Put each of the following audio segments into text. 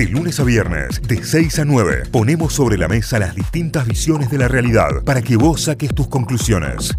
De lunes a viernes, de 6 a 9, ponemos sobre la mesa las distintas visiones de la realidad para que vos saques tus conclusiones.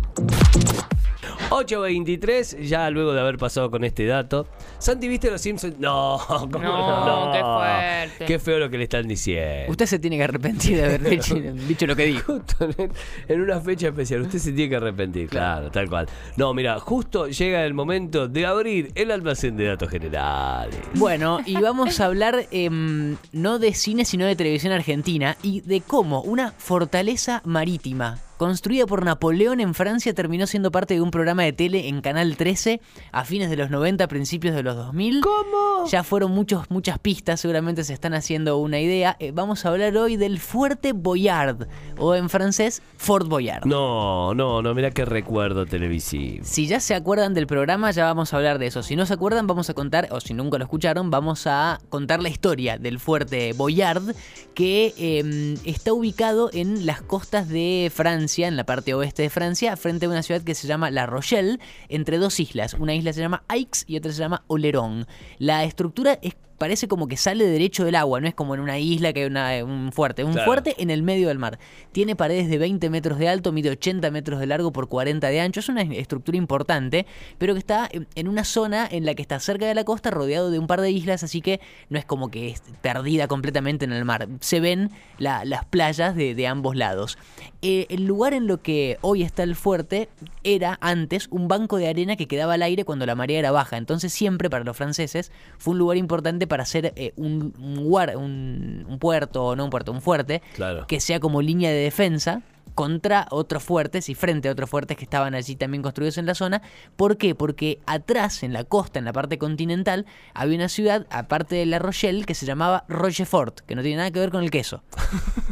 8.23, ya luego de haber pasado con este dato. Santi, ¿viste los Simpsons? No, ¿cómo No, qué fuerte. Qué feo lo que le están diciendo. Usted se tiene que arrepentir de haber dicho, dicho lo que dijo. Justo en, en una fecha especial, usted se tiene que arrepentir, claro, tal cual. No, mira, justo llega el momento de abrir el almacén de datos generales. Bueno, y vamos a hablar em, no de cine, sino de televisión argentina y de cómo una fortaleza marítima construida por Napoleón en Francia terminó siendo parte de un programa de tele en Canal 13 a fines de los 90, principios de los 2000. ¿Cómo? Ya fueron muchos, muchas pistas, seguramente se están haciendo una idea. Eh, vamos a hablar hoy del Fuerte Boyard, o en francés, Fort Boyard. No, no, no, mira qué recuerdo televisivo. Si ya se acuerdan del programa, ya vamos a hablar de eso. Si no se acuerdan, vamos a contar, o si nunca lo escucharon, vamos a contar la historia del fuerte Boyard, que eh, está ubicado en las costas de Francia, en la parte oeste de Francia, frente a una ciudad que se llama La Rochelle, entre dos islas. Una isla se llama Aix y otra se llama Olerón. La estructura es parece como que sale derecho del agua, no es como en una isla que hay una- un fuerte, un Claro. fuerte en el medio del mar. Tiene paredes de 20 metros de alto, mide 80 metros de largo por 40 de ancho, es una estructura importante, pero que está en- una zona en la que está cerca de la costa, rodeado de un par de islas, así que no es como que es perdida completamente en el mar. Se ven la- las playas de, de ambos lados. Eh, el lugar en lo que hoy está el fuerte era antes un banco de arena que quedaba al aire cuando la marea era baja. Entonces siempre para los franceses fue un lugar importante para hacer eh, un, un, un- un puerto, no un puerto, un fuerte, Claro. que sea como línea de defensa contra otros fuertes y frente a otros fuertes que estaban allí también construidos en la zona. ¿Por qué? Porque atrás, en la costa, en la parte continental, había una ciudad, aparte de La Rochelle, que se llamaba Rochefort, que no tiene nada que ver con el queso.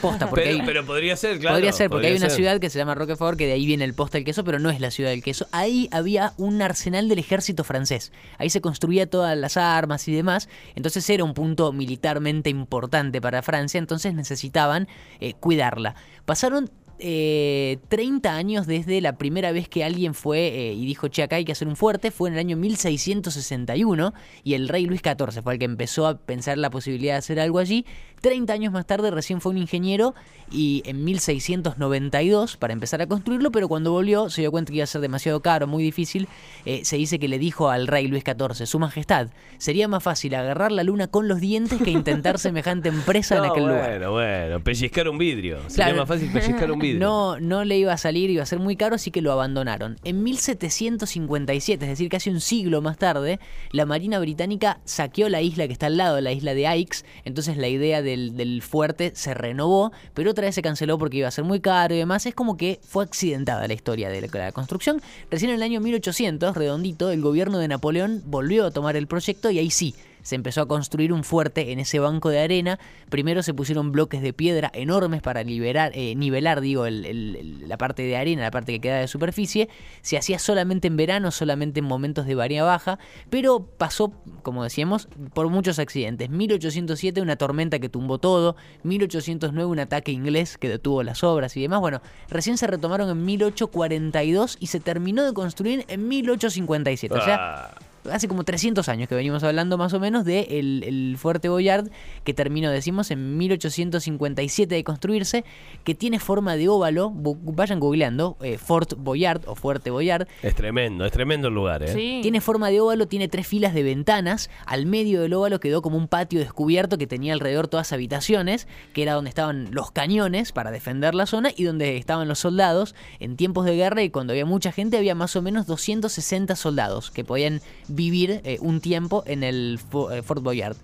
Posta, porque Pero, hay- pero podría ser, claro. Podría ser, porque podría hay una ser. ciudad que se llama Roquefort, que de ahí viene el posta del queso, pero no es la ciudad del queso. Ahí había un arsenal del ejército francés. Ahí se construía todas las armas y demás. Entonces era un punto militarmente importante para Francia, entonces necesitaban eh, cuidarla. Pasaron eh, 30 años desde la primera vez que alguien fue eh, y dijo, che, acá hay que hacer un fuerte, fue en el año 1661 y el rey Luis XIV fue el que empezó a pensar la posibilidad de hacer algo allí. 30 años más tarde recién fue un ingeniero y en 1692 para empezar a construirlo, pero cuando volvió se dio cuenta que iba a ser demasiado caro, muy difícil. Eh, se dice que le dijo al rey Luis XIV, Su Majestad, sería más fácil agarrar la luna con los dientes que intentar semejante empresa en aquel bueno, lugar. bueno, pellizcar un vidrio. Sería más fácil pellizcar un vidrio. No, no le iba a salir, iba a ser muy caro, así que lo abandonaron. En 1757, es decir, casi un siglo más tarde, la Marina Británica saqueó la isla que está al lado, la isla de Aix, entonces la idea del, del fuerte se renovó, pero otra vez se canceló porque iba a ser muy caro y demás. Es como que fue accidentada la historia de la, la construcción. Recién en el año 1800, redondito, el gobierno de Napoleón volvió a tomar el proyecto y ahí sí, se empezó a construir un fuerte en ese banco de arena. Primero se pusieron bloques de piedra enormes para liberar, eh, nivelar, digo, el- la parte de arena, la parte que queda de superficie. Se hacía solamente en verano, solamente en momentos de varía baja, pero pasó, como decíamos, por muchos accidentes. 1807 una tormenta que tumbó todo, 1809 un ataque inglés que detuvo las obras y demás. Bueno, recién se retomaron en 1842 y se terminó de construir en 1857. O sea, Ah, hace como 300 años que venimos hablando más o menos de el, el Fuerte Boyard, que terminó, decimos, en 1857 de construirse, que tiene forma de óvalo, vayan googleando, eh, Fort Boyard o Fuerte Boyard, es tremendo, es tremendo el lugar, ¿eh? Sí. tiene forma de óvalo, tiene tres filas de ventanas. Al medio del óvalo quedó como un patio descubierto que tenía alrededor todas habitaciones, que era donde estaban los cañones para defender la zona y donde estaban los soldados. En tiempos de guerra y cuando había mucha gente, había más o menos 260 soldados que podían vivir eh, un tiempo en el eh, Fort Boyard.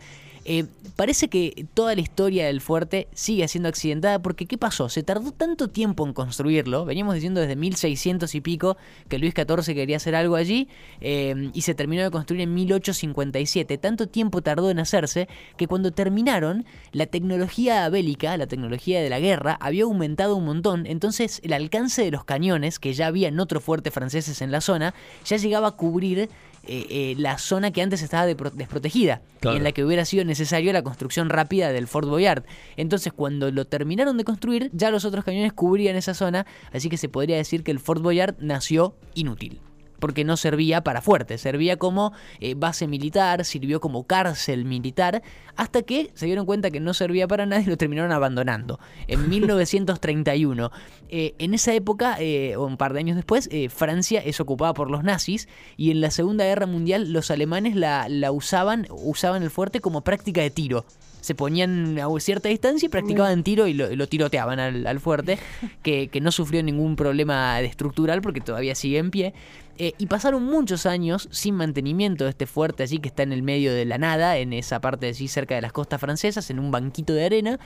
Eh, parece que toda la historia del fuerte sigue siendo accidentada porque ¿qué pasó? Se tardó tanto tiempo en construirlo, veníamos diciendo desde 1600 y pico que Luis XIV quería hacer algo allí y se terminó de construir en 1857. Tanto tiempo tardó en hacerse que cuando terminaron la tecnología bélica, la tecnología de la guerra, había aumentado un montón, entonces el alcance de los cañones que ya había en otros fuertes franceses en la zona ya llegaba a cubrir eh, eh, la zona que antes estaba desprotegida Claro. y en la que hubiera sido necesario la construcción rápida del Fort Boyard. Entonces, cuando lo terminaron de construir, ya los otros cañones cubrían esa zona, así que se podría decir que el Fort Boyard nació inútil. Porque no servía para fuerte, servía como eh, base militar, sirvió como cárcel militar, hasta que se dieron cuenta que no servía para nada y lo terminaron abandonando. En 1931. Eh, en esa época, eh, o un par de años después, Francia es ocupada por los nazis y en la Segunda Guerra Mundial los alemanes la, la usaban, usaban el fuerte como práctica de tiro se ponían a cierta distancia y practicaban tiro y lo, tiroteaban al, fuerte, que, no sufrió ningún problema estructural porque todavía sigue en pie. Eh, y pasaron muchos años sin mantenimiento de este fuerte allí que está en el medio de la nada, en esa parte de allí cerca de las costas francesas, en un banquito de arena.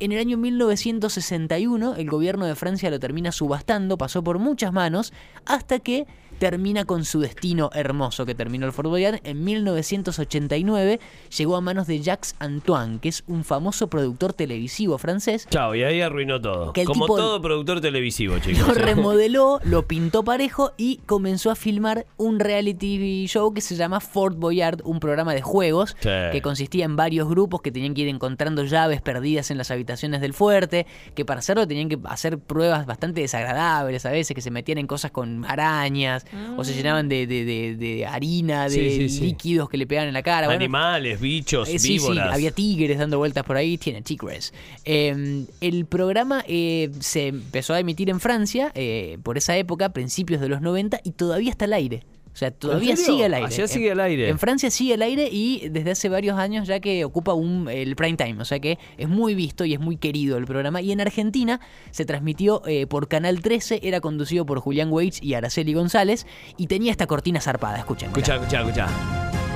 En el año 1961 el gobierno de Francia lo termina subastando, pasó por muchas manos, hasta que termina con su destino hermoso que terminó el Fort Boyard. En 1989 llegó a manos de Jacques Antoine, que es un famoso productor televisivo francés. Chao, y ahí arruinó todo. Como todo productor televisivo, chicos. Lo remodeló, lo pintó parejo y comenzó a filmar un reality show que se llama Fort Boyard, un programa de juegos que consistía en varios grupos que tenían que ir encontrando llaves perdidas en las habitaciones del fuerte, que para hacerlo tenían que hacer pruebas bastante desagradables a veces, que se metían en cosas con arañas, o se llenaban de, de, harina, de líquidos que le pegaban en la cara. Animales, bichos, eh, víboras. había tigres dando vueltas por ahí, tiene tigres. Em, el programa eh, se empezó a emitir en Francia eh, por esa época, principios de los 90, y todavía está al aire. O sea, todavía sigue al aire. sigue al aire. En, Francia sigue al aire y desde hace varios años ya que ocupa un, el prime time. O sea que es muy visto y es muy querido el programa. Y en Argentina se transmitió eh, por Canal 13, era conducido por Julián Weitz y Araceli González y tenía esta cortina zarpada. Escuchen. Escucha, escucha, escucha.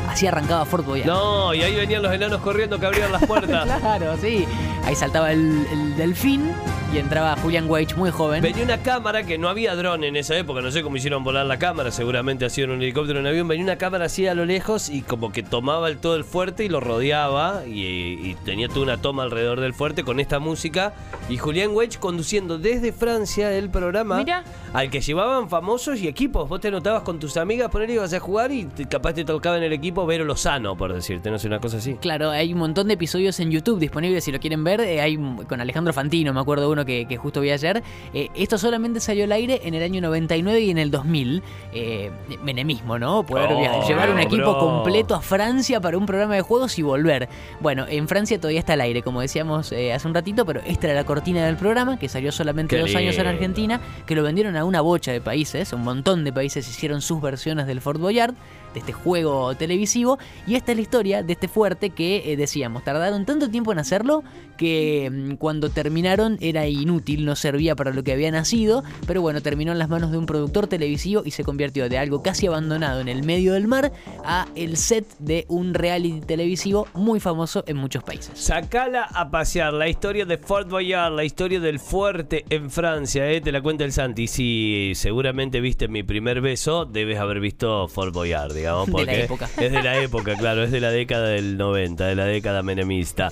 Así arrancaba Fort Boyard. No, y ahí venían los enanos corriendo que abrían las puertas. claro, sí. Ahí saltaba el, el delfín y entraba Julian Weich muy joven. Venía una cámara que no había dron en esa época, no sé cómo hicieron volar la cámara, seguramente ha sido un helicóptero en avión. Venía una cámara así a lo lejos y como que tomaba el, todo el fuerte y lo rodeaba y, tenía toda una toma alrededor del fuerte con esta música. Y Julian Weich conduciendo desde Francia el programa al que llevaban famosos y equipos. Vos te anotabas con tus amigas, poner ibas a jugar y capaz te tocaba en el equipo Vero Lozano, por decirte, no sé, una cosa así. Claro, hay un montón de episodios en YouTube disponibles si lo quieren ver. Eh, hay con Alejandro Fantino, me acuerdo uno que, justo vi ayer. Eh, esto solamente salió al aire en el año 99 y en el 2000. Eh, menemismo, ¿no? Poder oh, llevar un equipo completo a Francia para un programa de juegos y volver. Bueno, en Francia todavía está al aire, como decíamos eh, hace un ratito, pero esta era la cortina del programa, que salió solamente dos años en Argentina, que lo vendieron a una bocha de países, un montón de países hicieron sus versiones del Fort Boyard de este juego televisivo. Y esta es la historia de este fuerte que eh, decíamos, tardaron tanto tiempo en hacerlo que mm, cuando terminaron era inútil, no servía para lo que había nacido, pero bueno, terminó en las manos de un productor televisivo y se convirtió de algo casi abandonado en el medio del mar a el set de un reality televisivo muy famoso en muchos países. Sacala a pasear, la historia de Fort Boyard, la historia del fuerte en Francia, ¿eh? te la cuenta el Santi. Si seguramente viste mi primer beso, debes haber visto Fort Boyard, porque es de la época, claro, es de la década del 90, de la década menemista.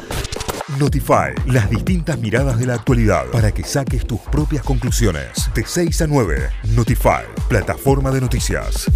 Notify, las distintas miradas de la actualidad para que saques tus propias conclusiones. De 6 a 9, Notify, plataforma de noticias.